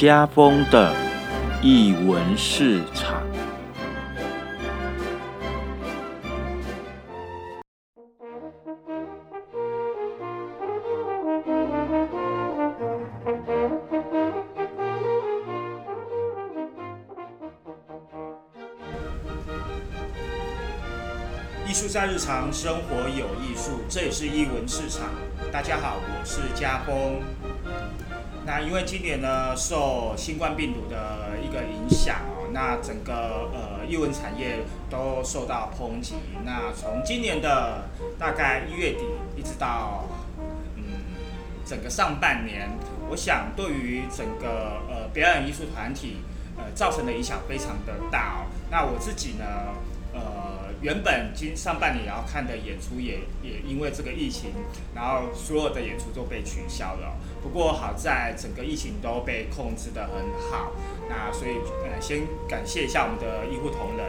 家风的译文市场。艺术在日常生活有艺术，这也是艺文市场。大家好，我是家峰。那因为今年呢，受新冠病毒的一个影响哦，那整个呃艺文产业都受到抨击。那从今年的大概一月底一直到嗯整个上半年，我想对于整个呃表演艺术团体呃造成的影响非常的大哦。那我自己呢，呃。原本今上半年要看的演出也也因为这个疫情，然后所有的演出都被取消了。不过好在整个疫情都被控制得很好，那所以呃先感谢一下我们的医护同仁，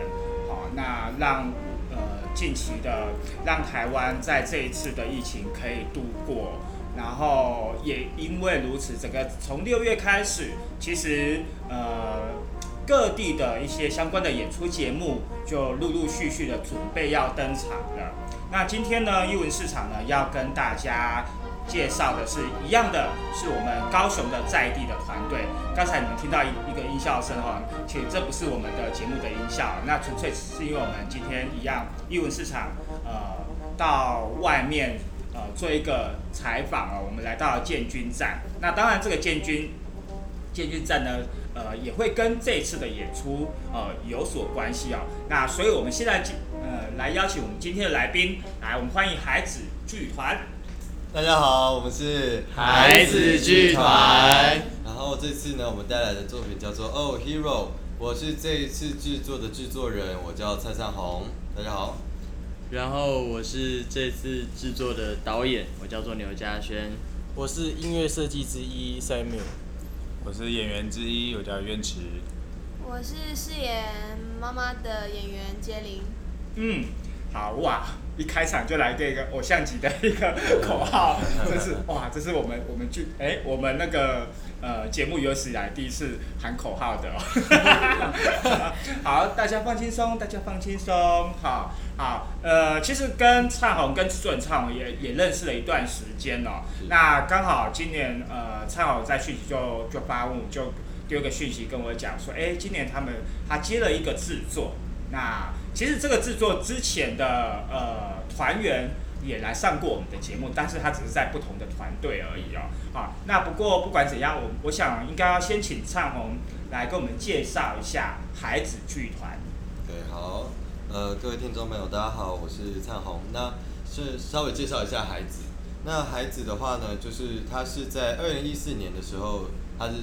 好，那让呃近期的让台湾在这一次的疫情可以度过，然后也因为如此，整个从六月开始，其实呃。各地的一些相关的演出节目就陆陆续续的准备要登场了。那今天呢，艺文市场呢要跟大家介绍的是一样的，是我们高雄的在地的团队。刚才你们听到一一个音效声哈，其实这不是我们的节目的音效，那纯粹是因为我们今天一样艺文市场呃到外面呃做一个采访哦，我们来到建军站。那当然这个建军建军站呢。呃，也会跟这次的演出呃有所关系哦。那所以我们现在呃来邀请我们今天的来宾，来我们欢迎孩子剧团。大家好，我们是孩子剧团。然后这次呢，我们带来的作品叫做《Oh Hero》，我是这一次制作的制作人，我叫蔡尚宏。大家好。然后我是这次制作的导演，我叫做牛嘉轩。我是音乐设计之一 Samuel。我是演员之一，我叫渊池。我是饰演妈妈的演员杰林。嗯，好哇，一开场就来这个偶像级的一个 口号，这是哇，这是我们我们剧哎，我们那个呃节目有史以来第一次喊口号的。好，大家放轻松，大家放轻松，好。好，呃，其实跟灿宏跟制作人灿宏也也认识了一段时间了。那刚好今年，呃，灿宏在讯息就就发问，就丢个讯息跟我讲说，哎，今年他们他接了一个制作。那其实这个制作之前的呃团员也来上过我们的节目，但是他只是在不同的团队而已哦。好，那不过不管怎样，我我想应该要先请灿宏来跟我们介绍一下孩子剧团。对，好。呃，各位听众朋友，大家好，我是灿宏。那是稍微介绍一下孩子。那孩子的话呢，就是他是在二零一四年的时候，他是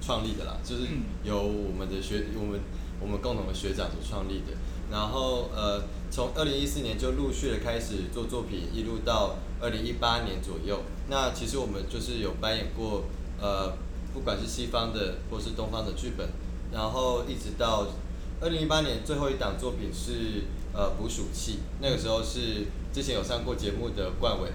创立的啦，就是由我们的学，我们我们共同的学长所创立的。然后呃，从二零一四年就陆续的开始做作品，一路到二零一八年左右。那其实我们就是有扮演过呃，不管是西方的或是东方的剧本，然后一直到。二零一八年最后一档作品是呃捕鼠器，那个时候是之前有上过节目的冠伟，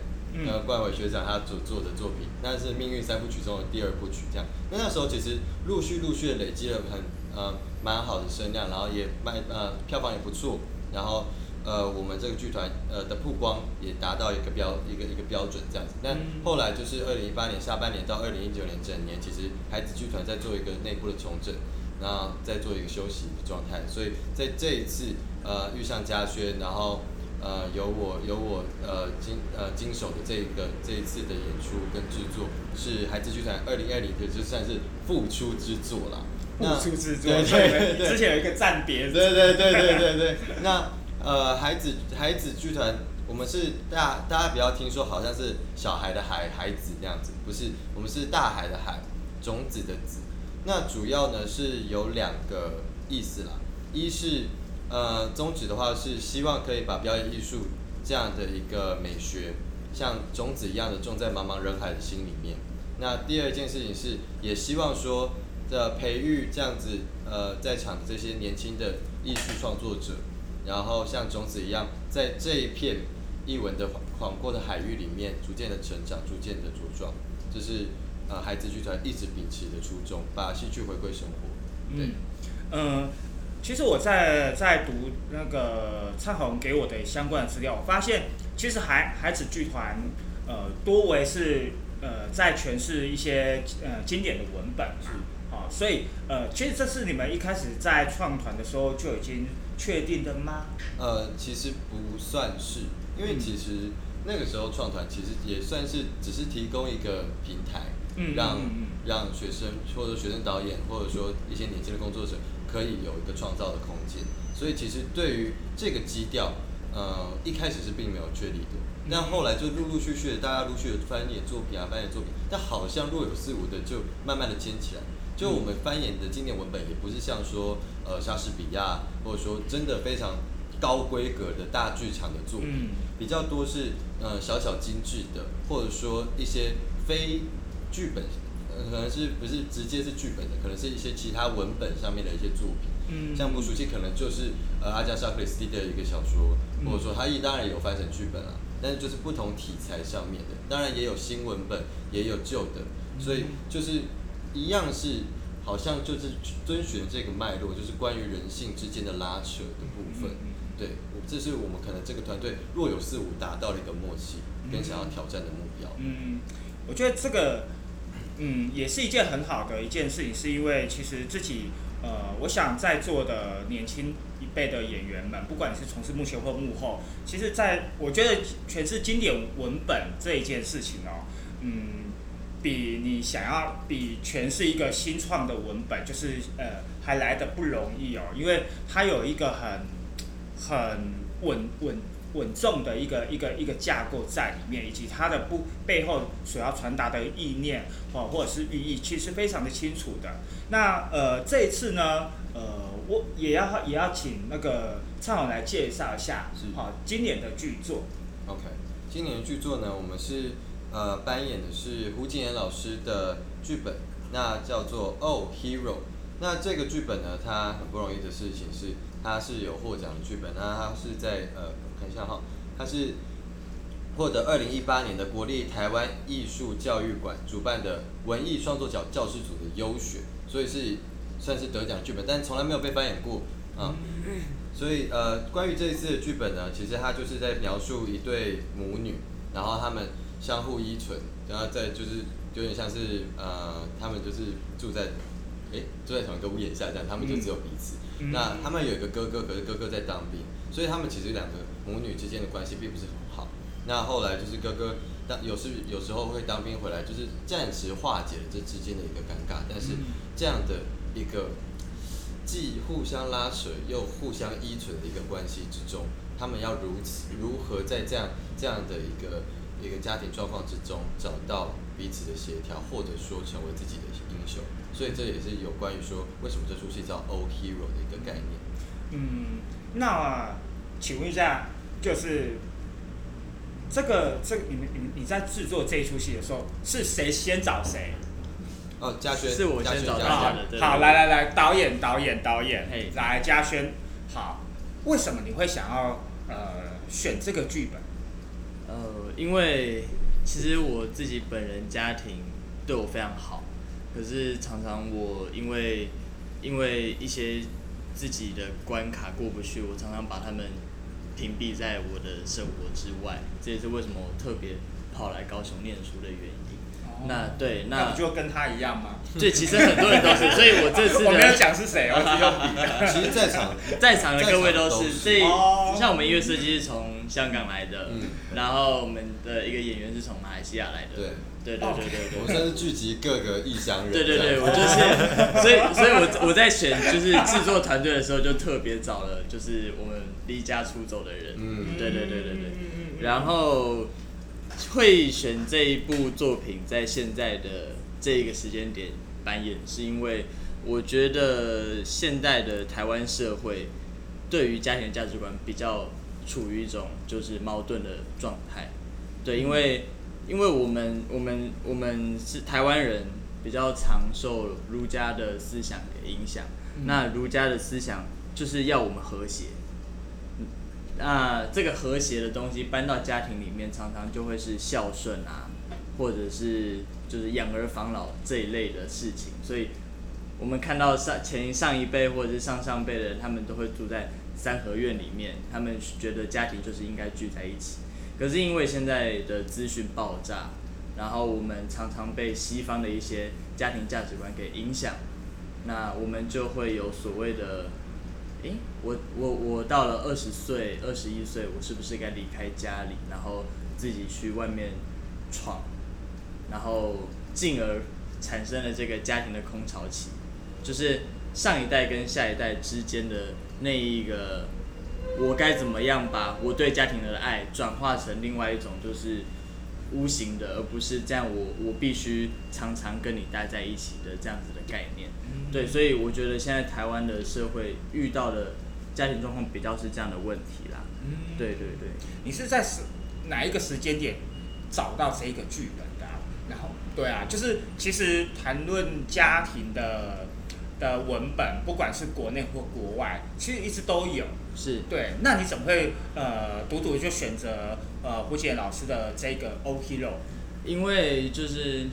呃冠伟学长他所做的作品，那是命运三部曲中的第二部曲这样。那那时候其实陆续陆续的累积了很呃蛮好的声量，然后也卖呃票房也不错，然后呃我们这个剧团呃的曝光也达到一个标一个一个标准这样子。但后来就是二零一八年下半年到二零一九年整年，其实孩子剧团在做一个内部的重整。然后再做一个休息的状态，所以在这一次呃遇上嘉轩，然后呃有我有我呃经呃经手的这个这一次的演出跟制作是孩子剧团二零二零的就算是复出之作了。复出之作，对对对，之前有一个暂别。对对对对对对。那呃孩子孩子剧团，我们是大大家不要听说好像是小孩的孩孩子那样子，不是，我们是大海的海，种子的子。那主要呢是有两个意思啦，一是呃宗旨的话是希望可以把表演艺术这样的一个美学，像种子一样的种在茫茫人海的心里面。那第二件事情是也希望说的培育这样子呃在场的这些年轻的艺术创作者，然后像种子一样在这一片译文的广阔的海域里面逐渐的成长，逐渐的茁壮，这是。呃孩子剧团一直秉持的初衷，把戏剧回归生活。对嗯，呃，其实我在在读那个灿宏给我的相关的资料，我发现其实孩孩子剧团呃多为是呃在诠释一些呃经典的文本嘛，好、所以呃其实这是你们一开始在创团的时候就已经确定的吗？呃，其实不算是，因为嗯其实那个时候创团其实也算是只是提供一个平台，嗯让、让学生或者学生导演或者说一些年轻的工作者可以有一个创造的空间。所以其实对于这个基调，呃，一开始是并没有确立的，但后来就陆陆续续的大家陆续的翻演作品啊，翻演作品，但好像若有似无的就慢慢的尖起来。就我们翻演的经典文本，也不是像说呃莎士比亚，或者说真的非常高规格的大剧场的作品，嗯。比较多是呃小小精致的，或者说一些非剧本，呃可能是不是直接是剧本的，可能是一些其他文本上面的一些作品。嗯。像《不熟悉》可能就是呃阿加莎克里斯蒂的一个小说，嗯。或者说他也当然有翻成剧本啊，但是就是不同题材上面的，当然也有新文本，也有旧的，所以就是一样是好像就是遵循这个脉络，就是关于人性之间的拉扯的部分。对，这是我们可能这个团队若有似无达到了一个默契，跟想要挑战的目标。嗯，我觉得这个，嗯，也是一件很好的一件事情，是因为其实自己，呃，我想在座的年轻一辈的演员们，不管你是从事幕前或幕后，其实在我觉得全是经典文本这一件事情哦，嗯，比你想要比诠释一个新创的文本，就是呃，还来的不容易哦，因为它有一个很很稳稳稳重的一个一个一个架构在里面，以及它的不背后所要传达的意念哦，或者是寓意，其实非常的清楚的。那呃这一次呢，呃我也要也要请那个蔡总来介绍一下，好、今年的剧作。OK，今年的剧作呢，我们是呃扮演的是胡景妍老师的剧本，那叫做《Oh Hero》。那这个剧本呢，它很不容易的事情是，它是有获奖的剧本，那它是在呃我看一下哈，它是获得二零一八年的国立台湾艺术教育馆主办的文艺创作角教师组的优选，所以是算是得奖剧本，但从来没有被扮演过啊。所以呃，关于这一次的剧本呢，其实它就是在描述一对母女，然后他们相互依存，然后再就是有点像是呃，他们就是住在诶住在同一个屋檐下这样，他们就只有彼此。嗯那他们有一个哥哥，可是哥哥在当兵，所以他们其实两个母女之间的关系并不是很好。那后来就是哥哥当有时有时候会当兵回来，就是暂时化解了这之间的一个尴尬，但是这样的一个既互相拉扯又互相依存的一个关系之中，他们要如此如何在这样这样的一个一个家庭状况之中找到彼此的协调，或者说成为自己的英雄。所以这也是有关于说为什么这出戏叫《Old Hero》的一个概念。嗯，那请问一下，就是这个这个你们你们你在制作这一出戏的时候，是谁先找谁？哦，嘉轩是我先找嘉轩大家的对好，来来来，导演导演导演嘿，来嘉轩，好，为什么你会想要呃选这个剧本？呃，因为其实我自己本人家庭对我非常好，可是常常我因为因为一些自己的关卡过不去，我常常把他们屏蔽在我的生活之外，这也是为什么我特别跑来高雄念书的原因。那对，那那不就跟他一样吗？对，其实很多人都是，所以我这次我没有的讲是谁，我只用比的。其实在场在场的各位都是是，所以哦。像我们音乐设计是从香港来的，嗯。然后我们的一个演员是从马来西亚来的，对。对对对对对。我们算是聚集各个异乡人。对对对，我就是，所以所以我我在选就是制作团队的时候，就特别找了就是我们离家出走的人，嗯。对对对对对，嗯。然后会选这一部作品在现在的这一个时间点扮演，是因为我觉得现在的台湾社会对于家庭价值观比较处于一种就是矛盾的状态，对，因为因为我们我们我们是台湾人，比较常受儒家的思想给影响，那儒家的思想就是要我们和谐。那这个和谐的东西搬到家庭里面，常常就会是孝顺啊，或者是就是养儿防老这一类的事情，所以我们看到上前上一辈或者是上上辈的人，他们都会住在三合院里面，他们觉得家庭就是应该聚在一起。可是因为现在的资讯爆炸，然后我们常常被西方的一些家庭价值观给影响，那我们就会有所谓的，诶，我我我到了二十岁、二十一岁，我是不是该离开家里，然后自己去外面闯，然后进而产生了这个家庭的空巢期，就是上一代跟下一代之间的那一个，我该怎么样把我对家庭的爱转化成另外一种就是无形的，而不是这样我我必须常常跟你待在一起的这样子的概念。对，所以我觉得现在台湾的社会遇到的家庭状况比较是这样的问题啦。嗯，对对对。你是在时哪一个时间点找到这个剧本的啊、然后，对啊，就是其实谈论家庭的的文本，不管是国内或国外，其实一直都有。是对，那你怎么会呃独独就选择呃胡杰老师的这个《O Hero》？因为就是，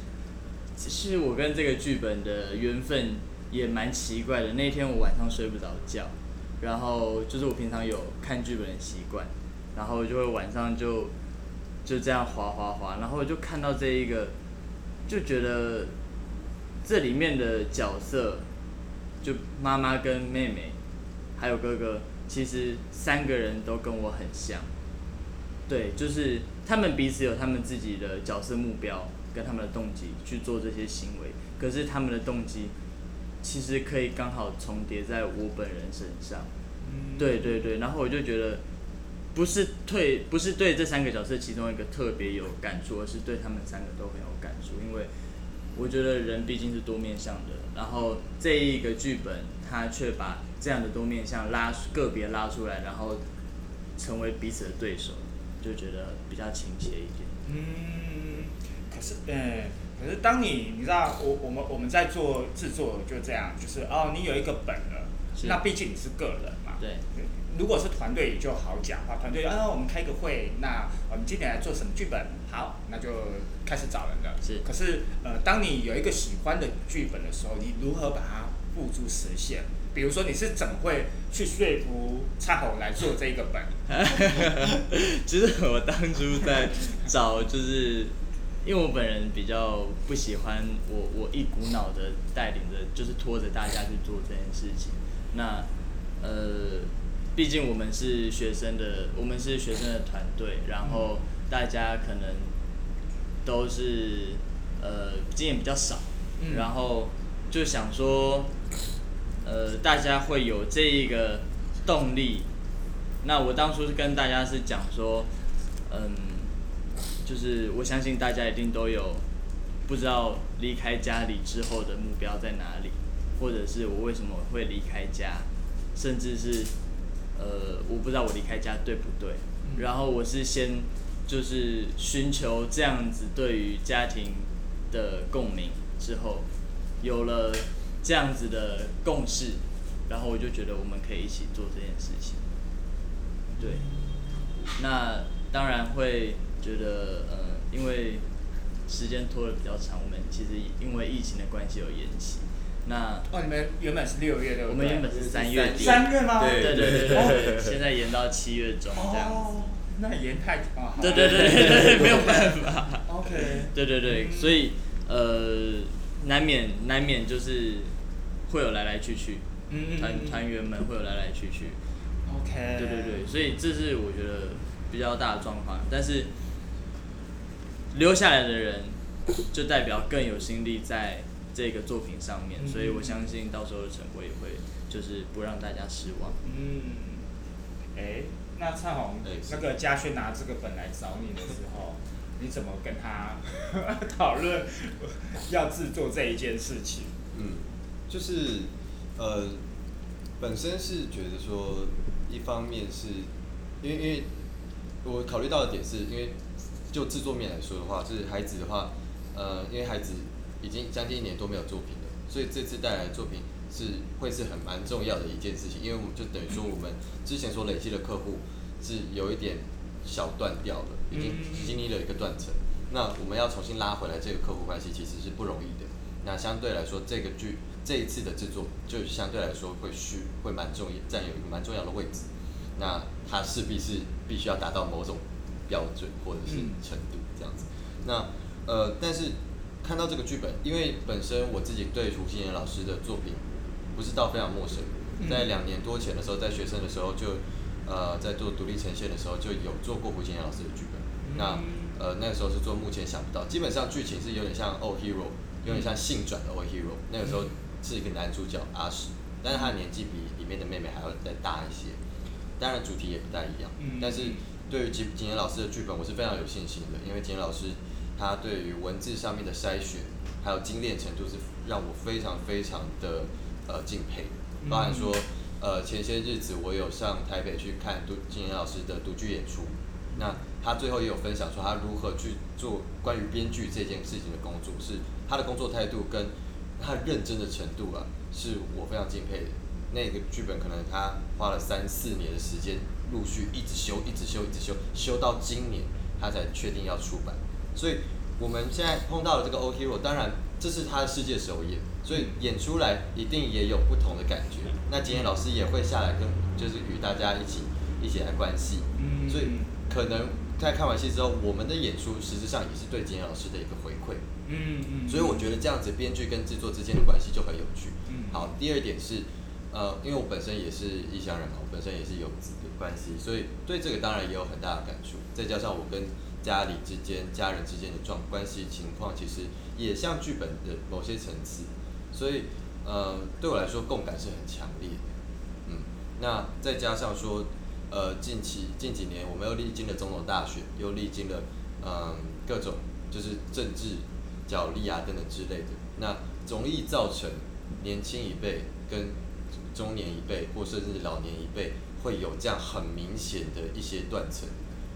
其实我跟这个剧本的缘分也蛮奇怪的。那天我晚上睡不着觉，然后就是我平常有看剧本的习惯，然后就会晚上就就这样滑滑滑，然后就看到这一个，就觉得这里面的角色，就妈妈跟妹妹，还有哥哥，其实三个人都跟我很像。对，就是他们彼此有他们自己的角色目标跟他们的动机去做这些行为，可是他们的动机其实可以刚好重叠在我本人身上。对对对，然后我就觉得不是对不是对这三个角色其中一个特别有感触，而是对他们三个都很有感触，因为我觉得人毕竟是多面向的，然后这一个剧本它却把这样的多面向拉个别拉出来，然后成为彼此的对手，就觉得比较亲切一点。嗯，可是，呃，可是当你你知道，我我们我们在做制作就这样，就是哦，你有一个本了，那毕竟你是个人嘛，对，如果是团队就好讲话，团队啊，我们开个会，那我们今天来做什么剧本？好，那就开始找人了。是可是呃，当你有一个喜欢的剧本的时候，你如何把它付诸实现？比如说，你是怎么会去说服蔡红来做这个本？其实我当初在找，就是因为我本人比较不喜欢我我一股脑的带领着，就是拖着大家去做这件事情。那呃，毕竟我们是学生的，我们是学生的团队，然后大家可能都是呃经验比较少，嗯然后就想说，呃，大家会有这一个动力。那我当初是跟大家是讲说，嗯，就是我相信大家一定都有不知道离开家里之后的目标在哪里，或者是我为什么会离开家，甚至是呃我不知道我离开家对不对。然后我是先就是寻求这样子对于家庭的共鸣之后，有了这样子的共识，然后我就觉得我们可以一起做这件事情。对，那当然会觉得，呃，因为时间拖得比较长，我们其实因为疫情的关系有延期。那哦，你们原本是六月对不对？我们原本是三月底，三月吗？对对对对现在延到七月中这样子。哦，那延太啊，好对对对对对，没有办法。OK，对对对，嗯所以呃，难免难免就是会有来来去去，团嗯团员们会有来来去去。OK，对对对，所以这是我觉得比较大的状况，但是留下来的人就代表更有心力在这个作品上面，嗯所以我相信到时候的成果也会就是不让大家失望。嗯，哎，那灿宏那个嘉轩拿这个本来找你的时候，你怎么跟他 讨论要制作这一件事情？嗯，就是呃，本身是觉得说，一方面是因为因为我考虑到的点是因为就制作面来说的话，就是孩子的话，呃，因为孩子已经将近一年多没有作品了，所以这次带来的作品是会是很蛮重要的一件事情，因为我们就等于说我们之前所累积的客户是有一点小断掉了，已经嗯经历了一个断层。那我们要重新拉回来这个客户关系，其实是不容易的。那相对来说，这个剧这一次的制作，就相对来说会需会蛮重要，占有一个蛮重要的位置。那它势必是必须要达到某种标准或者是程度这样子。那呃，但是看到这个剧本，因为本身我自己对胡心妍老师的作品不是到非常陌生，在两年多前的时候，在学生的时候就呃在做独立呈现的时候就有做过胡心妍老师的剧本。那呃那个时候是做目前想不到，基本上剧情是有点像《Oh Hero》，有点像性转的《Oh Hero》。那个时候是一个男主角阿史，但是他的年纪比里面的妹妹还要再大一些，当然主题也不太一样。但是对于景景言老师的剧本，我是非常有信心的，因为景言老师他对于文字上面的筛选，还有精炼程度是让我非常非常的呃敬佩。包含说呃前些日子我有上台北去看杜景言老师的独剧演出，那他最后也有分享说他如何去做关于编剧这件事情的工作，是他的工作态度跟他认真的程度啊，是我非常敬佩的。那个剧本可能他花了三四年的时间，陆续一直修，一直修，一直修，修到今年他才确定要出版。所以我们现在碰到了这个《O Hero》，当然这是他的世界首演，所以演出来一定也有不同的感觉。那今天老师也会下来跟，就是与大家一起一起来观戏，所以可能在看完戏之后，我们的演出实质上也是对今天老师的一个回馈。嗯嗯，所以我觉得这样子编剧跟制作之间的关系就很有趣。好，第二点是，呃，因为我本身也是异乡人嘛，我本身也是游子的关系，所以对这个当然也有很大的感触。再加上我跟家里之间、家人之间的状关系情况，其实也像剧本的某些层次，所以呃，对我来说共感是很强烈的。嗯，那再加上说，呃，近期近几年我们又历经了总统大选，又历经了嗯各种就是政治角力啊等等之类的，那容易造成年轻一辈跟中年一辈或甚至老年一辈会有这样很明显的一些断层，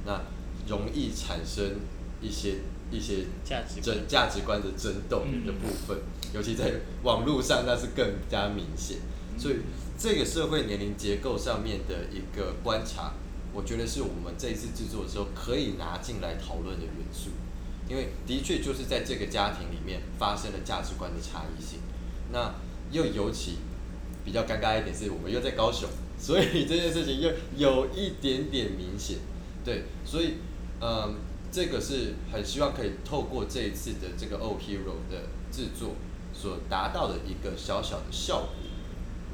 那容易产生一些一些价值价值观的争斗的部分，尤其在网络上那是更加明显。所以这个社会年龄结构上面的一个观察，我觉得是我们这一次制作的时候可以拿进来讨论的元素，因为的确就是在这个家庭里面发生了价值观的差异性。那又尤其比较尴尬一点是我们又在高雄，所以这件事情又有一点点明显。对，所以嗯，这个是很希望可以透过这一次的这个《O Hero》的制作所达到的一个小小的效果，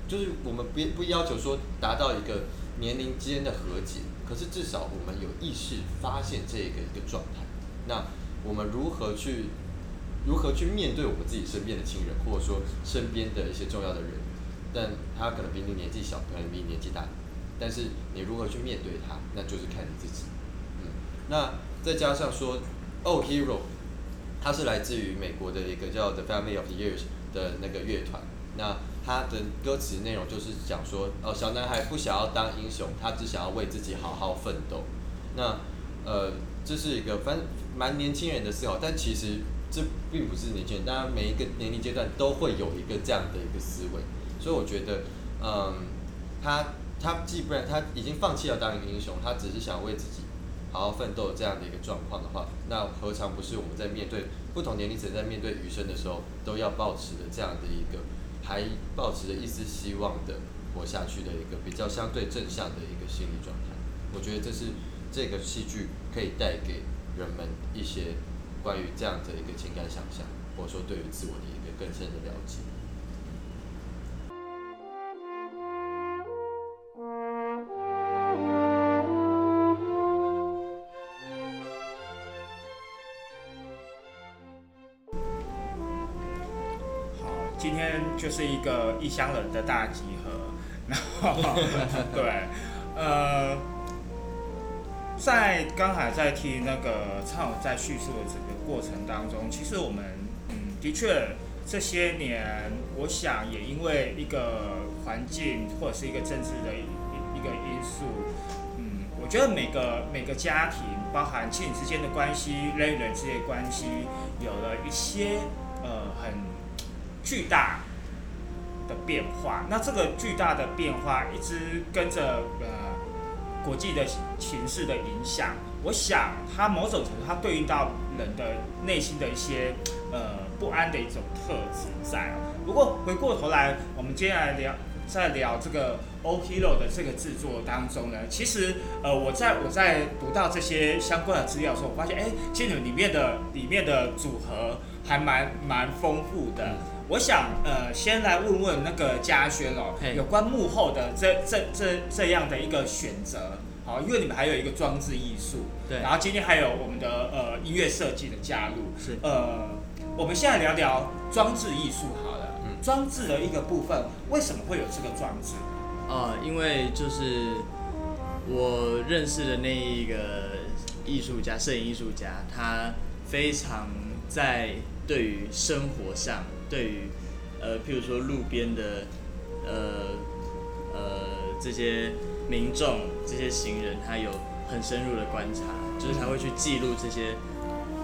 就是我们不不要求说达到一个年龄间的和解，可是至少我们有意识发现这个一个状态。那我们如何去如何去面对我们自己身边的亲人，或者说身边的一些重要的人？但他可能比你年纪小，可能比你年纪大，但是你如何去面对他，那就是看你自己。嗯，那再加上说，《Oh Hero》，它是来自于美国的一个叫 The Family of Years 的那个乐团。那它的歌词内容就是讲说，哦，小男孩不想要当英雄，他只想要为自己好好奋斗。那呃，这是一个反蛮年轻人的思考，但其实这并不是年轻人，当然每一个年龄阶段都会有一个这样的一个思维。所以我觉得，嗯，他他既不然他已经放弃了当一个英雄，他只是想为自己好好奋斗这样的一个状况的话，那何尝不是我们在面对不同年龄层在面对余生的时候，都要保持的这样的一个还保持着一丝希望的活下去的一个比较相对正向的一个心理状态。我觉得这是这个戏剧可以带给人们一些关于这样的一个情感想象，或者说对于自我的一个更深的了解。就是一个异乡人的大集合，然后 对，呃，在刚才在听那个唱友在叙述的整个过程当中，其实我们嗯，的确这些年，我想也因为一个环境或者是一个政治的一一个因素，嗯，我觉得每个每个家庭，包含亲子之间的关系、人与人之间的关系，有了一些呃很巨大的变化。那这个巨大的变化一直跟着呃国际的形势的影响，我想它某种程度它对应到人的内心的一些呃不安的一种特质在。不过回过头来，我们接下来聊在聊这个 O.K.O.》的这个制作当中呢，其实呃我在我在读到这些相关的资料的时候，我发现哎，其实里面的里面的组合还蛮蛮丰富的。我想呃先来问问那个嘉轩哦嘿，有关幕后的这这这这样的一个选择。好，因为你们还有一个装置艺术，对然后今天还有我们的呃音乐设计的加入，是呃，我们现在聊聊装置艺术好了，嗯装置的一个部分，为什么会有这个装置？啊、因为就是我认识的那一个艺术家，摄影艺术家，他非常在对于生活上，对于呃，譬如说路边的呃呃这些民众、这些行人，他有很深入的观察，就是他会去记录这些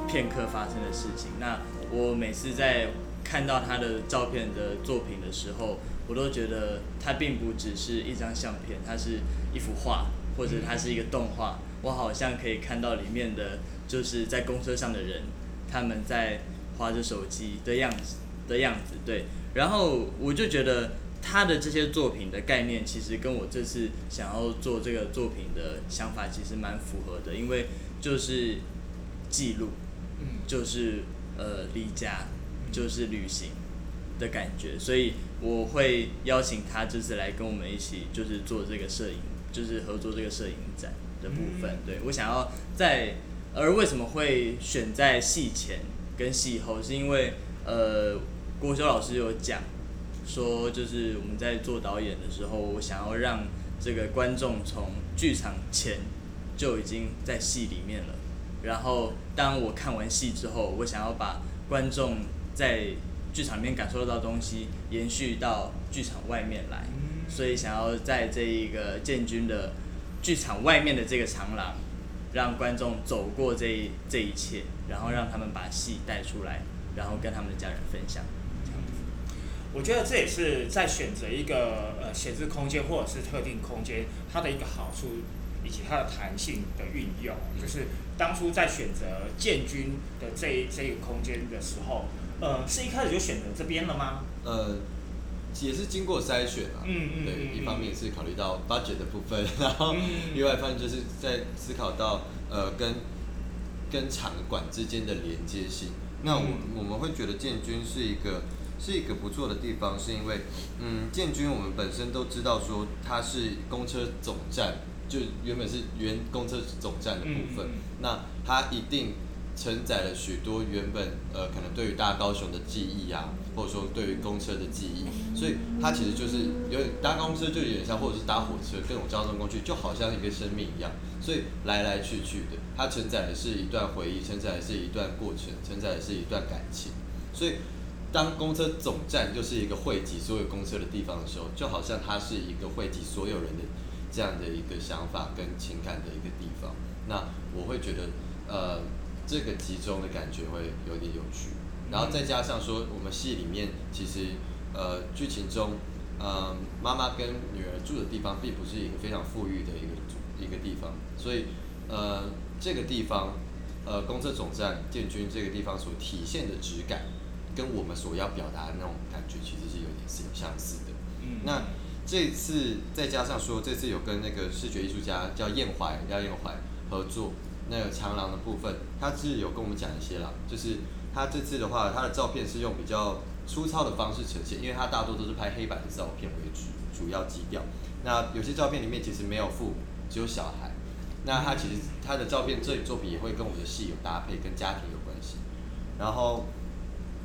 片刻发生的事情。那我每次在看到他的照片的作品的时候，我都觉得它并不只是一张相片，它是一幅画，或者它是一个动画。我好像可以看到里面的，就是在公车上的人，他们在划着手机的样子的样子，对。然后我就觉得他的这些作品的概念，其实跟我这次想要做这个作品的想法其实蛮符合的，因为就是记录，嗯就是呃离家，就是旅行的感觉，所以我会邀请他这次来跟我们一起，就是做这个摄影，就是合作这个摄影展的部分。嗯对我想要在，而为什么会选在戏前跟戏后，是因为呃郭修老师有讲说，就是我们在做导演的时候，我想要让这个观众从剧场前就已经在戏里面了。然后当我看完戏之后，我想要把观众在剧场里面感受到的东西延续到剧场外面来，所以想要在这一个建军的剧场外面的这个长廊，让观众走过这一这一切，然后让他们把戏带出来，然后跟他们的家人分享。我觉得这也是在选择一个呃闲置空间或者是特定空间，它的一个好处以及它的弹性的运用。就是当初在选择建军的这一这个空间的时候，呃，是一开始就选择这边了吗？呃，也是经过筛选啊。嗯嗯对，嗯一方面是考虑到 budget 的部分，然后嗯另外一方面就是在思考到呃跟跟场馆之间的连接性。那我、嗯我们会觉得建军是一个是一个不错的地方，是因为嗯建军我们本身都知道说它是公车总站，就原本是原公车总站的部分，嗯嗯。嗯那它一定承载了许多原本呃可能对于大高雄的记忆啊，或者说对于公车的记忆，所以它其实就是有点搭公车就有点像，或者是搭火车各种交通工具，就好像一个生命一样，所以来来去去的，它承载的是一段回忆，承载的是一段过程，承载的是一段感情，所以。当公车总站就是一个汇集所有公车的地方的时候，就好像它是一个汇集所有人的这样的一个想法跟情感的一个地方。那我会觉得，呃，这个集中的感觉会有点有趣。然后再加上说，我们戏里面其实，呃，剧情中，呃，妈妈跟女儿住的地方并不是一个非常富裕的一个一个地方，所以，呃，这个地方，呃，公车总站建军这个地方所体现的质感。跟我们所要表达的那种感觉其实是有点是有相似的。嗯那这次再加上说，这次有跟那个视觉艺术家叫燕怀廖燕怀合作，那个长廊的部分，他是有跟我们讲一些啦，就是他这次的话，他的照片是用比较粗糙的方式呈现，因为他大多都是拍黑白的照片为主主要基调。那有些照片里面其实没有父母，只有小孩。那他其实他的照片这里作品也会跟我们的戏有搭配，跟家庭有关系。然后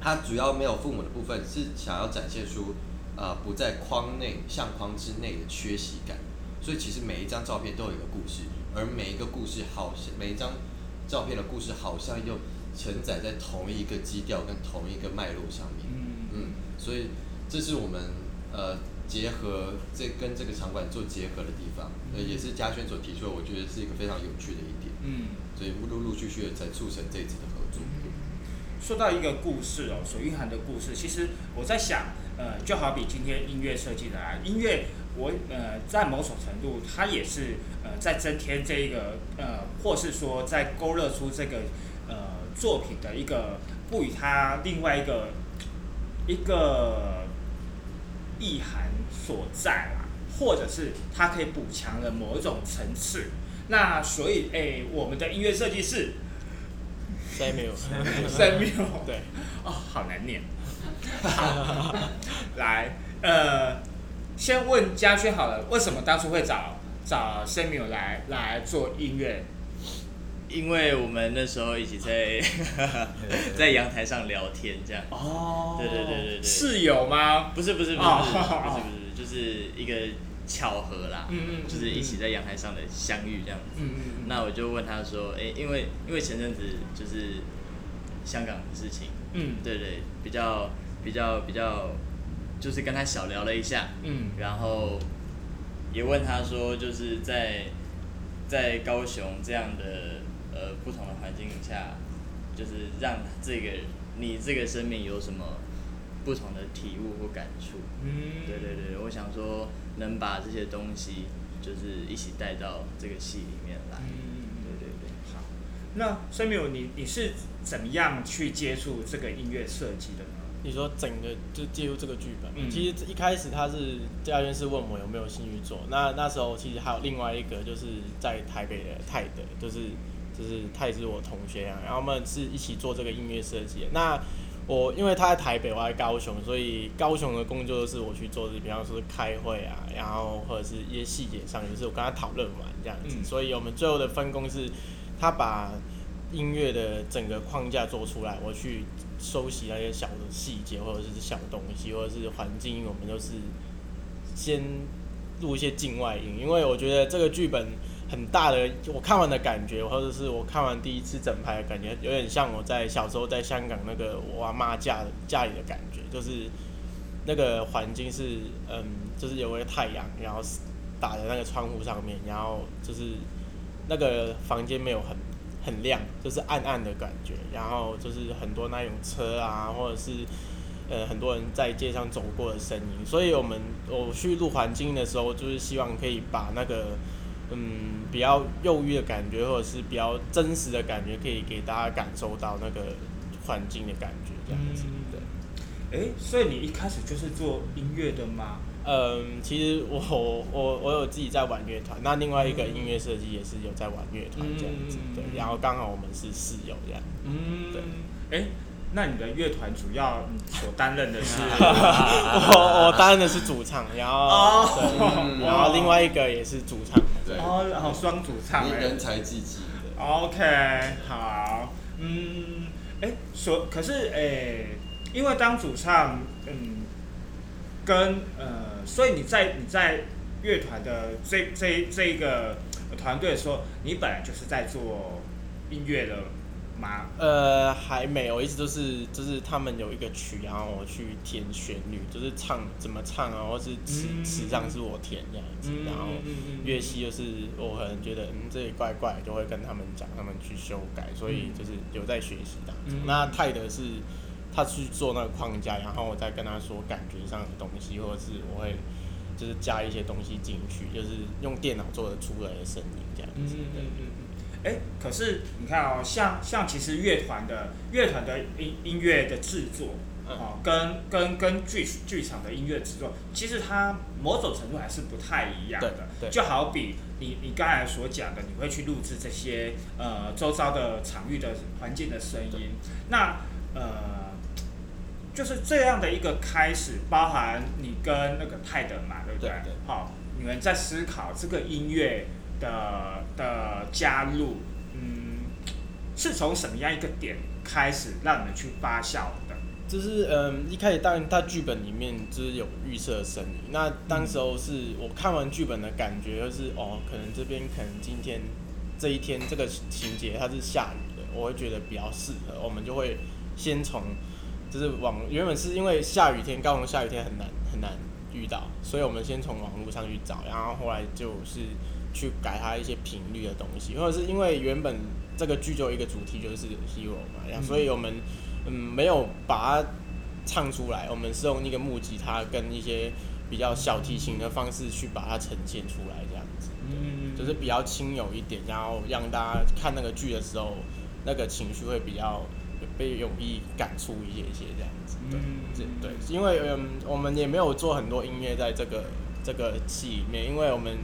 他主要没有父母的部分是想要展现出，呃，不在框内相框之内的缺席感。所以其实每一张照片都有一个故事，而每一个故事好像每一张照片的故事好像又承载在同一个基调跟同一个脉络上面。嗯嗯，所以这是我们呃结合这跟这个场馆做结合的地方，呃，也是嘉轩所提出的，我觉得是一个非常有趣的一点。嗯。所以陆陆续续的才促成这一次的合作。说到一个故事哦，所蕴含的故事，其实我在想，呃，就好比今天音乐设计的啊，音乐我呃在某种程度，它也是呃在增添这一个呃，或是说在勾勒出这个呃作品的一个赋予它另外一个一个意涵所在啦，或者是它可以补强了某一种层次。那所以，哎、我们的音乐设计师 Samuel，Samuel，对，哦，好难念。好 来，呃，先问嘉轩好了，为什么当初会找找 Samuel 来来做音乐？因为我们那时候一起在 在阳台上聊天，这样。哦对对对对对室友吗？不是不是不是不是哦不是不是，就是一个巧合啦，嗯嗯嗯就是一起在阳台上的相遇这样子。嗯嗯嗯。那我就问他说，哎、因为因为前阵子就是香港的事情，嗯。对对，比较比较比较，就是跟他小聊了一下，嗯。然后也问他说，就是在在高雄这样的呃不同的环境下，就是让这个你这个生命有什么不同的体悟或感触？嗯。对对对，我想说能把这些东西就是一起带到这个戏里面来。嗯对对对。好，那 Samuel，你你是怎么样去接触这个音乐设计的呢？你说整个就介入这个剧本，嗯其实一开始他是家院是问我有没有兴趣做，那那时候其实还有另外一个就是在台北的泰德，就是就是他也是我同学啊，然后我们是一起做这个音乐设计的。那我因为他在台北，我在高雄，所以高雄的工作都是我去做的，比方说开会啊，然后或者是一些细节上，就是我跟他讨论完这样子，嗯。所以我们最后的分工是，他把音乐的整个框架做出来，我去收集那些小的细节或者是小东西，或者是环境，我们都是先录一些境外音，因为我觉得这个剧本很大的，我看完的感觉，或者是我看完第一次整排的感觉，有点像我在小时候在香港那个我阿妈家家里的感觉，就是那个环境是嗯，就是有个太阳，然后打在那个窗户上面，然后就是那个房间没有很很亮，就是暗暗的感觉，然后就是很多那种车啊，或者是呃很多人在街上走过的声音，所以我们我去录环境的时候，就是希望可以把那个嗯比较忧郁的感觉，或者是比较真实的感觉，可以给大家感受到那个环境的感觉，这样子，嗯对。哎，所以你一开始就是做音乐的吗？嗯，其实我我我有自己在玩乐团，那另外一个音乐设计也是有在玩乐团这样子，嗯对，然后刚好我们是室友这样。嗯对。哎，那你的乐团主要所担任的是？我我担任的是主唱，然后、哦对，然后另外一个也是主唱，对，哦，然后双主唱哎。人才济济的。OK，好，嗯，哎，所可是哎，因为当主唱，嗯，跟呃，所以你在你在乐团的这这这一个团队的时候，你本来就是在做音乐的吗？呃，还没有，一直都是就是他们有一个曲，然后我去填旋律，就是唱怎么唱啊，或是词嗯词上是我填这样子，然后乐器就是我可能觉得嗯这里怪怪，就会跟他们讲，他们去修改，所以就是有在学习当中。嗯那泰德是他去做那个框架，然后我再跟他说感觉上的东西，或者是我会就是加一些东西进去，就是用电脑做的出来的声音这样嗯子。对嗯嗯嗯。哎，可是你看哦，像像其实乐团的乐团的音音乐的制作，嗯哦，跟跟跟剧剧场的音乐制作，其实它某种程度还是不太一样的。对对就好比你你刚才所讲的，你会去录制这些呃周遭的场域的环境的声音，那呃。就是这样的一个开始，包含你跟那个泰德嘛，对不对好，你们在思考这个音乐的的加入，嗯，是从什么样一个点开始让你去发酵的？就是嗯，一开始当然他剧本里面就是有预设声音，那当时候是我看完剧本的感觉就是哦，可能这边可能今天这一天这个情节它是下雨的，我会觉得比较适合，我们就会先从就是网原本是因为下雨天，高雄下雨天很难很难遇到，所以我们先从网络上去找，然后后来就是去改它一些频率的东西，或者是因为原本这个剧就一个主题就是 hero 嘛，然后所以我们嗯没有把它唱出来，我们是用一个木吉他跟一些比较小提琴的方式去把它呈现出来，这样子，嗯。就是比较轻柔一点，然后让大家看那个剧的时候，那个情绪会比较被容易感触一些一些这样子。对，嗯这对，因为嗯，我们也没有做很多音乐在这个这个戏里面，因为我们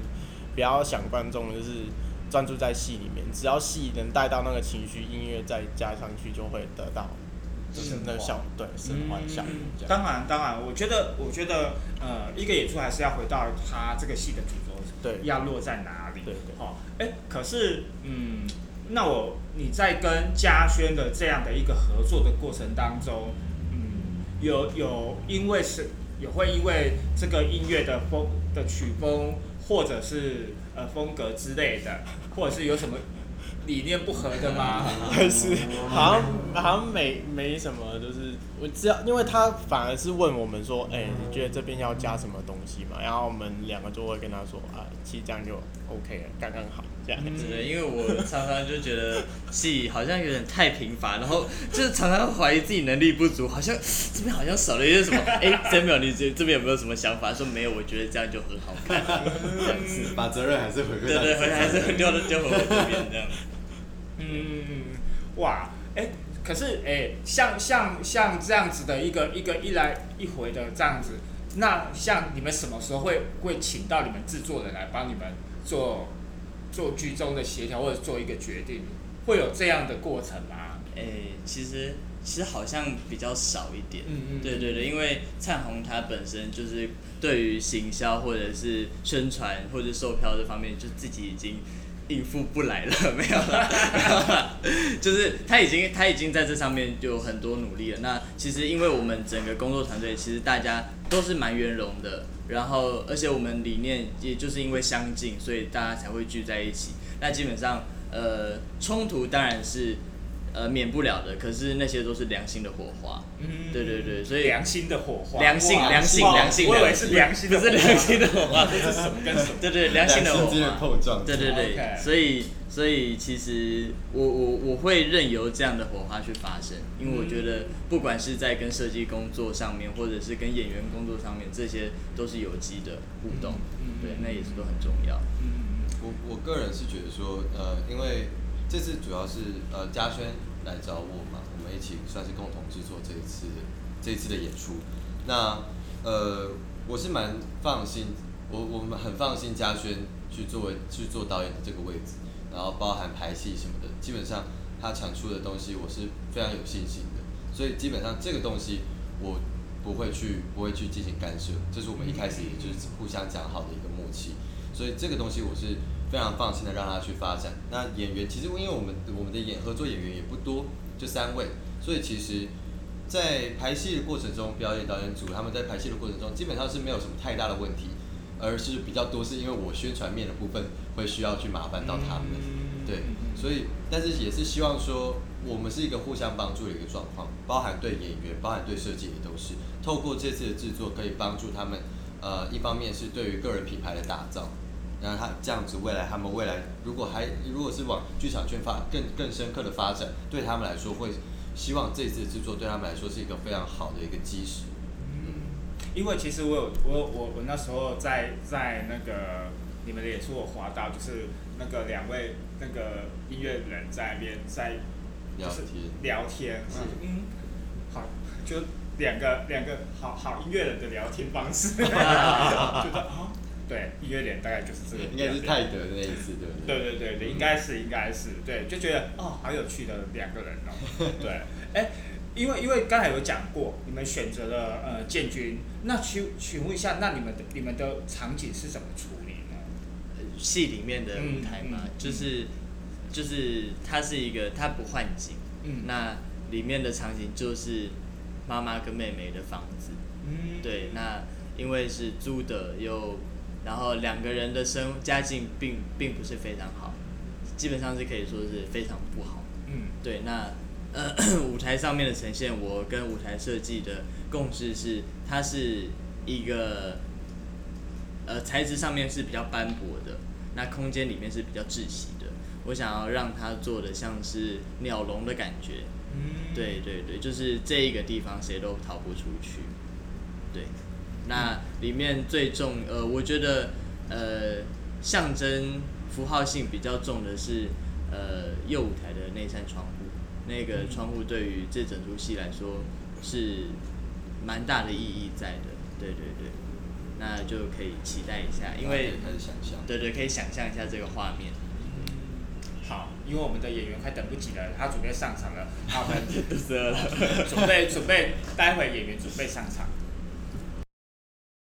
比较想观众就是专注在戏里面，只要戏能带到那个情绪，音乐再加上去就会得到就是那个效果，对，升华的效果这样。当然，当然，我觉得，我觉得，呃，一个演出还是要回到他这个戏的主轴，对要落在哪里。对对好、哎、可是，嗯，那我你在跟嘉轩的这样的一个合作的过程当中，嗯，有有因为是也会因为这个音乐的风的曲风，或者是呃风格之类的，或者是有什么理念不合的吗？还是 好像好像没没什么，就是我只要，因为他反而是问我们说，哎、你觉得这边要加什么东西嘛？然后我们两个就会跟他说，啊，其实这样就 OK 了，刚刚好这样。对，因为我常常就觉得戏好像有点太平凡，然后就是常常怀疑自己能力不足，好像这边好像少了一些什么。哎、Samuel，你这这边有没有什么想法？说没有，我觉得这样就很好看。这样子，把责任还是回归对对，还是丢到丢回我这边这样。嗯，哇，哎、可是哎、像像像这样子的一个一个一来一回的这样子，那像你们什么时候会会请到你们制作人来帮你们做做剧中的协调或者做一个决定，会有这样的过程吗？哎、其实其实好像比较少一点。嗯嗯对对对，因为灿鸿他本身就是对于行销或者是宣传或者售票这方面，就自己已经应付不来了，没有了，就是他已经他已经在这上面就很多努力了。那其实因为我们整个工作团队，其实大家都是蛮圆融的，然后而且我们理念也就是因为相近，所以大家才会聚在一起。那基本上呃冲突当然是呃免不了的，可是那些都是良心的火花。嗯对对对，所以良心的火花，良性良性良性的，我以为是良心的火花，不是良心的火花，这是什么跟什么？对对，良心的火花。碰撞，对对对所以所以其实我我我会任由这样的火花去发生，因为我觉得不管是在跟设计工作上面，或者是跟演员工作上面，这些都是有机的互动，嗯对，那也是都很重要。嗯我我个人是觉得说，呃，因为这次主要是呃嘉轩来找我嘛，我们一起算是共同制作这一次这一次的演出。那呃，我是蛮放心，我我们很放心嘉轩去作为去做导演的这个位置，然后包含排戏什么的，基本上他产出的东西我是非常有信心的，所以基本上这个东西我不会去不会去进行干涉，这是我们一开始也就是互相讲好的一个默契。所以这个东西我是非常放心的让他去发展。那演员其实因为我们我们的演合作演员也不多，就三位，所以其实，在排戏的过程中，表演导演组他们在排戏的过程中，基本上是没有什么太大的问题，而是比较多是因为我宣传面的部分会需要去麻烦到他们。对，所以但是也是希望说，我们是一个互相帮助的一个状况，包含对演员，包含对设计也都是。透过这次的制作，可以帮助他们，呃，一方面是对于个人品牌的打造，然后他这样子未来他们未来如果还如果是往剧场圈发更更深刻的发展，对他们来说会希望这次的制作对他们来说是一个非常好的一个基石。嗯因为其实我有我我我那时候在在那个你们的演出我滑到，就是那个两位那个音乐人在那边在就是聊天聊天，嗯，好，就两个两个好好音乐人的聊天方式，觉得啊，对，音乐脸大概就是这个，应该是泰德的那一次，对不对？对对对对，应该是应该是对，就觉得哦，好有趣的两个人哦。对，哎，因为因为刚才有讲过，你们选择了呃建军，那请请问一下，那你们的你们的场景是怎么处理呢？戏里面的舞台嘛，嗯嗯。就是就是它是一个它不换景，嗯。那里面的场景就是妈妈跟妹妹的房子，嗯，对，那因为是租的又，然后两个人的生家境并并不是非常好，基本上是可以说是非常不好。嗯对，那呃 舞台上面的呈现，我跟舞台设计的共识是，它是一个呃材质上面是比较斑驳的，那空间里面是比较窒息的。我想要让它做的像是鸟笼的感觉，嗯，对对对，就是这一个地方谁都逃不出去。对，那里面最重呃，我觉得呃象征符号性比较重的是呃右舞台的那扇窗户，那个窗户对于这整出戏来说是蛮大的意义在的。对对对，那就可以期待一下，因为。对对，可以想象一下这个画面。好，因为我们的演员快等不及了，他准备上场了，好，我们。准备准备，待会演员准备上场。